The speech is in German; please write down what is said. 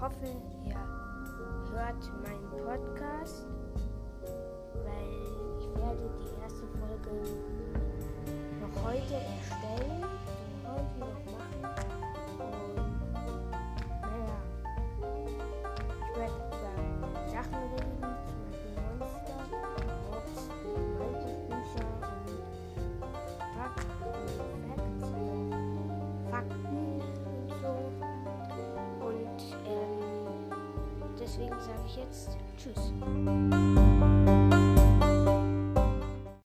hoffe, ihr hört meinen Podcast, weil ich werde die erste Folge noch heute erstellen, deswegen sage ich jetzt Tschüss.